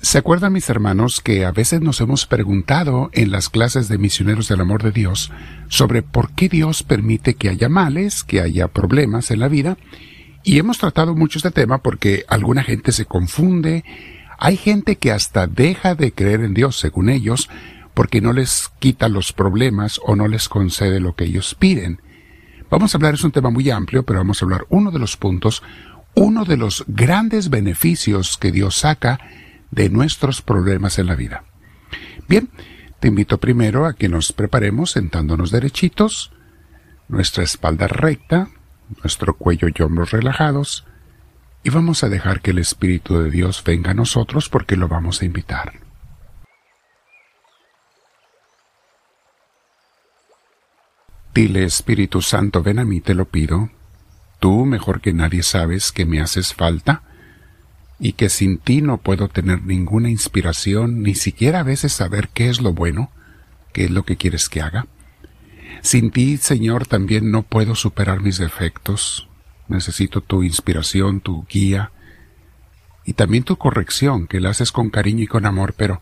¿Se acuerdan mis hermanos que a veces nos hemos preguntado en las clases de misioneros del amor de Dios sobre por qué Dios permite que haya males, que haya problemas en la vida? Y hemos tratado mucho este tema porque alguna gente se confunde, hay gente que hasta deja de creer en Dios, según ellos, porque no les quita los problemas o no les concede lo que ellos piden. Vamos a hablar, es un tema muy amplio, pero vamos a hablar uno de los puntos, uno de los grandes beneficios que Dios saca de nuestros problemas en la vida. Bien, te invito primero a que nos preparemos sentándonos derechitos, nuestra espalda recta, nuestro cuello y hombros relajados, y vamos a dejar que el Espíritu de Dios venga a nosotros porque lo vamos a invitar. Dile, Espíritu Santo, ven a mí, te lo pido. Tú, mejor que nadie, sabes que me haces falta y que sin ti no puedo tener ninguna inspiración, ni siquiera a veces saber qué es lo bueno, qué es lo que quieres que haga. Sin ti, Señor, también no puedo superar mis defectos. Necesito tu inspiración, tu guía y también tu corrección, que la haces con cariño y con amor, pero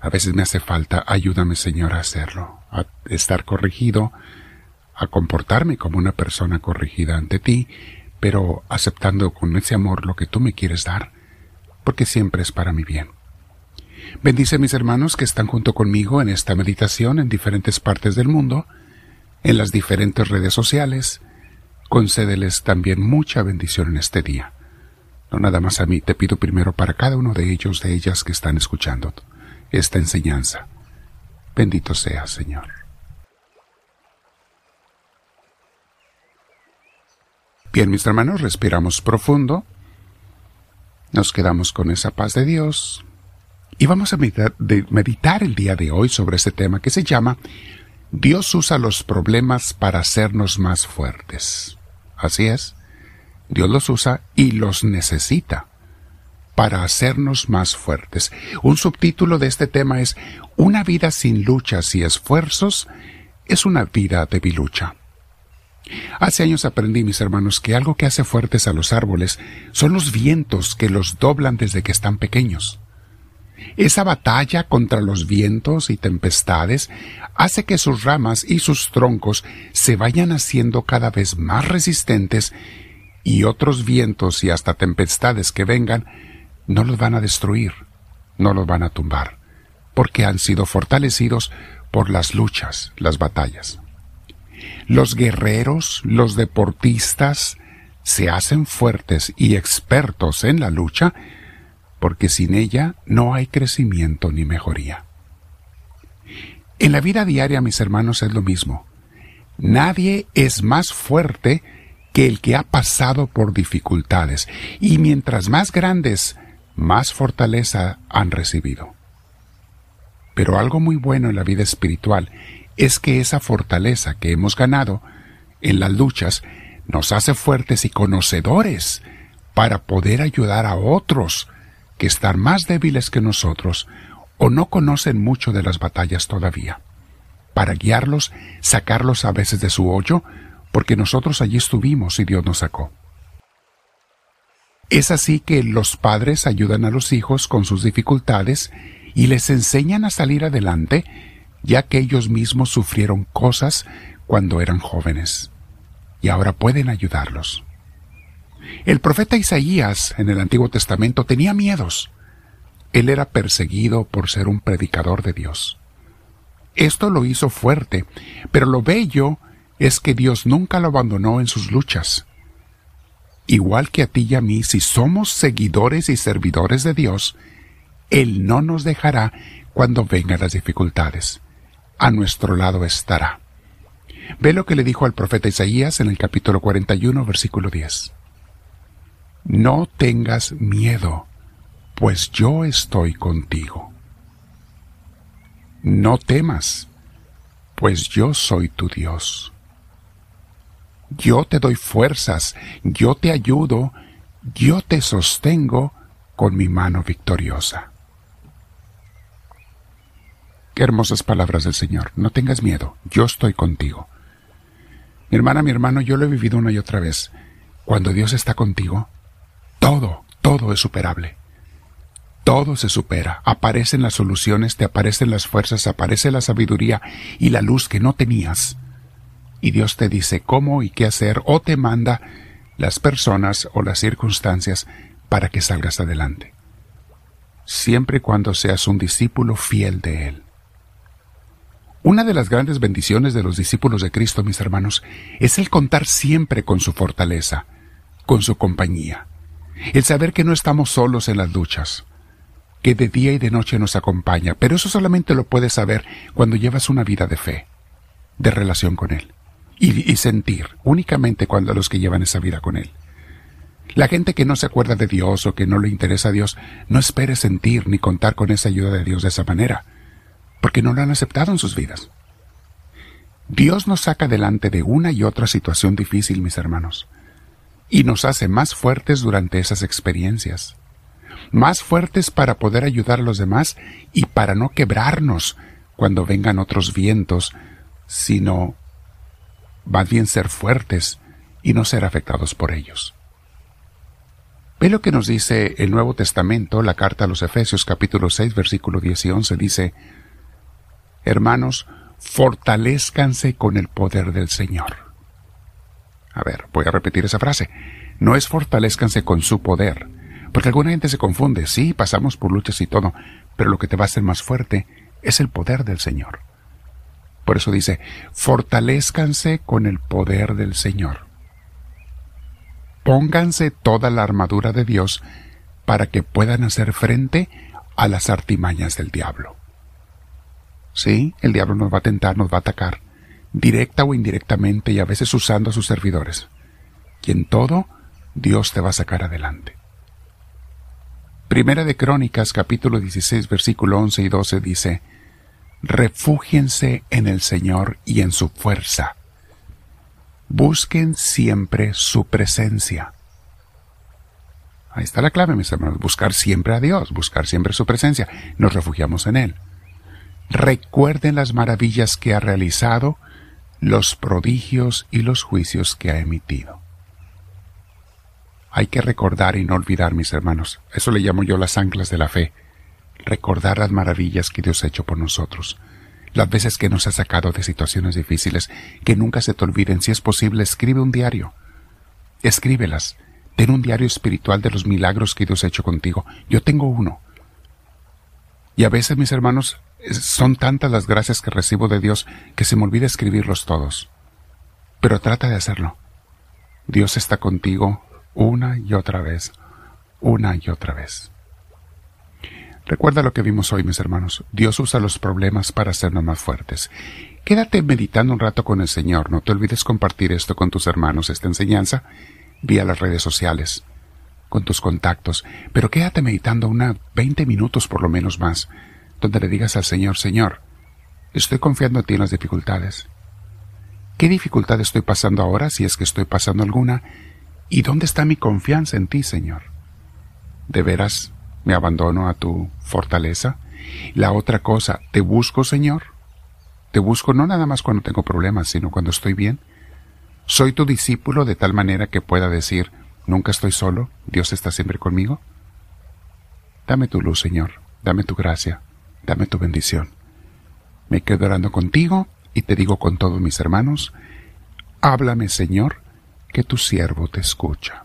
a veces me hace falta. Ayúdame, Señor, a hacerlo, a estar corregido, a comportarme como una persona corregida ante ti, pero aceptando con ese amor lo que tú me quieres dar, porque siempre es para mi bien. Bendice a mis hermanos que están junto conmigo en esta meditación en diferentes partes del mundo, en las diferentes redes sociales. Concédeles también mucha bendición en este día. No nada más a mí, te pido primero para cada uno de ellos, de ellas que están escuchando esta enseñanza. Bendito sea, Señor. Bien, mis hermanos, respiramos profundo. Nos quedamos con esa paz de Dios. Y vamos a meditar, el día de hoy sobre este tema que se llama Dios usa los problemas para hacernos más fuertes. Así es. Dios los usa y los necesita para hacernos más fuertes. Un subtítulo de este tema es Una vida sin luchas y esfuerzos es una vida de bilucha. Hace años aprendí, mis hermanos, que algo que hace fuertes a los árboles son los vientos que los doblan desde que están pequeños. Esa batalla contra los vientos y tempestades hace que sus ramas y sus troncos se vayan haciendo cada vez más resistentes y otros vientos y hasta tempestades que vengan no los van a destruir, no los van a tumbar, porque han sido fortalecidos por las luchas, las batallas. Los guerreros, los deportistas, se hacen fuertes y expertos en la lucha porque sin ella no hay crecimiento ni mejoría. En la vida diaria, mis hermanos, es lo mismo. Nadie es más fuerte que el que ha pasado por dificultades, y mientras más grandes, más fortaleza han recibido. Pero algo muy bueno en la vida espiritual es que esa fortaleza que hemos ganado en las luchas nos hace fuertes y conocedores para poder ayudar a otros que están más débiles que nosotros o no conocen mucho de las batallas todavía, para guiarlos, sacarlos a veces de su hoyo, porque nosotros allí estuvimos y Dios nos sacó. Es así que los padres ayudan a los hijos con sus dificultades y les enseñan a salir adelante ya que ellos mismos sufrieron cosas cuando eran jóvenes y ahora pueden ayudarlos. El profeta Isaías en el Antiguo Testamento tenía miedos. Él era perseguido por ser un predicador de Dios. Esto lo hizo fuerte, pero lo bello es que Dios nunca lo abandonó en sus luchas. Igual que a ti y a mí, si somos seguidores y servidores de Dios, Él no nos dejará cuando vengan las dificultades a nuestro lado estará. Ve lo que le dijo al profeta Isaías en el capítulo 41, versículo 10. No tengas miedo, pues yo estoy contigo. No temas, pues yo soy tu Dios. Yo te doy fuerzas, yo te ayudo, yo te sostengo con mi mano victoriosa. Qué hermosas palabras del Señor. No tengas miedo, yo estoy contigo. Mi hermana, mi hermano, yo lo he vivido una y otra vez. Cuando Dios está contigo, todo, todo es superable. todo se supera. Aparecen las soluciones, te aparecen las fuerzas, aparece la sabiduría y la luz que no tenías. Y Dios te dice cómo y qué hacer o te manda las personas o las circunstancias para que salgas adelante. Siempre y cuando seas un discípulo fiel de Él. Una de las grandes bendiciones de los discípulos de Cristo, mis hermanos, es el contar siempre con su fortaleza, con su compañía, el saber que no estamos solos en las luchas, que de día y de noche nos acompaña, pero eso solamente lo puedes saber cuando llevas una vida de fe, de relación con Él, y, sentir únicamente cuando los que llevan esa vida con Él. La gente que no se acuerda de Dios o que no le interesa a Dios, no espere sentir ni contar con esa ayuda de Dios de esa manera, porque no lo han aceptado en sus vidas. Dios nos saca delante de una y otra situación difícil, mis hermanos, y nos hace más fuertes durante esas experiencias más fuertes para poder ayudar a los demás y para no quebrarnos cuando vengan otros vientos, sino más bien ser fuertes y no ser afectados por ellos. Ve lo que nos dice el Nuevo Testamento, la carta a los Efesios capítulo 6 versículo 10 y 11 dice, Hermanos, fortalezcanse con el poder del Señor. A ver, voy a repetir esa frase. No es fortalezcanse con su poder, porque alguna gente se confunde, sí, pasamos por luchas y todo, pero lo que te va a hacer más fuerte es el poder del Señor. Por eso dice, fortalezcanse con el poder del Señor. Pónganse toda la armadura de Dios para que puedan hacer frente a las artimañas del diablo. Sí, el diablo nos va a tentar, nos va a atacar, directa o indirectamente y a veces usando a sus servidores. Y en todo, Dios te va a sacar adelante. Primera de Crónicas capítulo 16 versículo 11 y 12 dice, Refúgiense en el Señor y en su fuerza. Busquen siempre su presencia. Ahí está la clave, mis hermanos. Buscar siempre a Dios, buscar siempre su presencia. Nos refugiamos en Él. Recuerden las maravillas que ha realizado, los prodigios y los juicios que ha emitido. Hay que recordar y no olvidar, mis hermanos. Eso le llamo yo las anclas de la fe. Recordar las maravillas que Dios ha hecho por nosotros. Las veces que nos ha sacado de situaciones difíciles, que nunca se te olviden. Si es posible, escribe un diario. Escríbelas. Ten un diario espiritual de los milagros que Dios ha hecho contigo. Yo tengo uno. Y a veces, mis hermanos, son tantas las gracias que recibo de Dios que se me olvida escribirlos todos. Pero trata de hacerlo. Dios está contigo, una y otra vez, una y otra vez. Recuerda lo que vimos hoy, mis hermanos. Dios usa los problemas para hacernos más fuertes. Quédate meditando un rato con el Señor. No te olvides compartir esto con tus hermanos, esta enseñanza, vía las redes sociales, con tus contactos. Pero quédate meditando una veinte minutos por lo menos más, donde le digas al Señor, Señor, estoy confiando en ti en las dificultades. ¿Qué dificultad estoy pasando ahora, si es que estoy pasando alguna? ¿Y dónde está mi confianza en ti, Señor? ¿De veras me abandono a tu fortaleza? La otra cosa, ¿te busco, Señor? Te busco no nada más cuando tengo problemas, sino cuando estoy bien. ¿Soy tu discípulo de tal manera que pueda decir, nunca estoy solo, Dios está siempre conmigo? Dame tu luz, Señor, dame tu gracia, dame tu bendición. Me quedo orando contigo y te digo con todos mis hermanos, háblame, Señor, que tu siervo te escucha.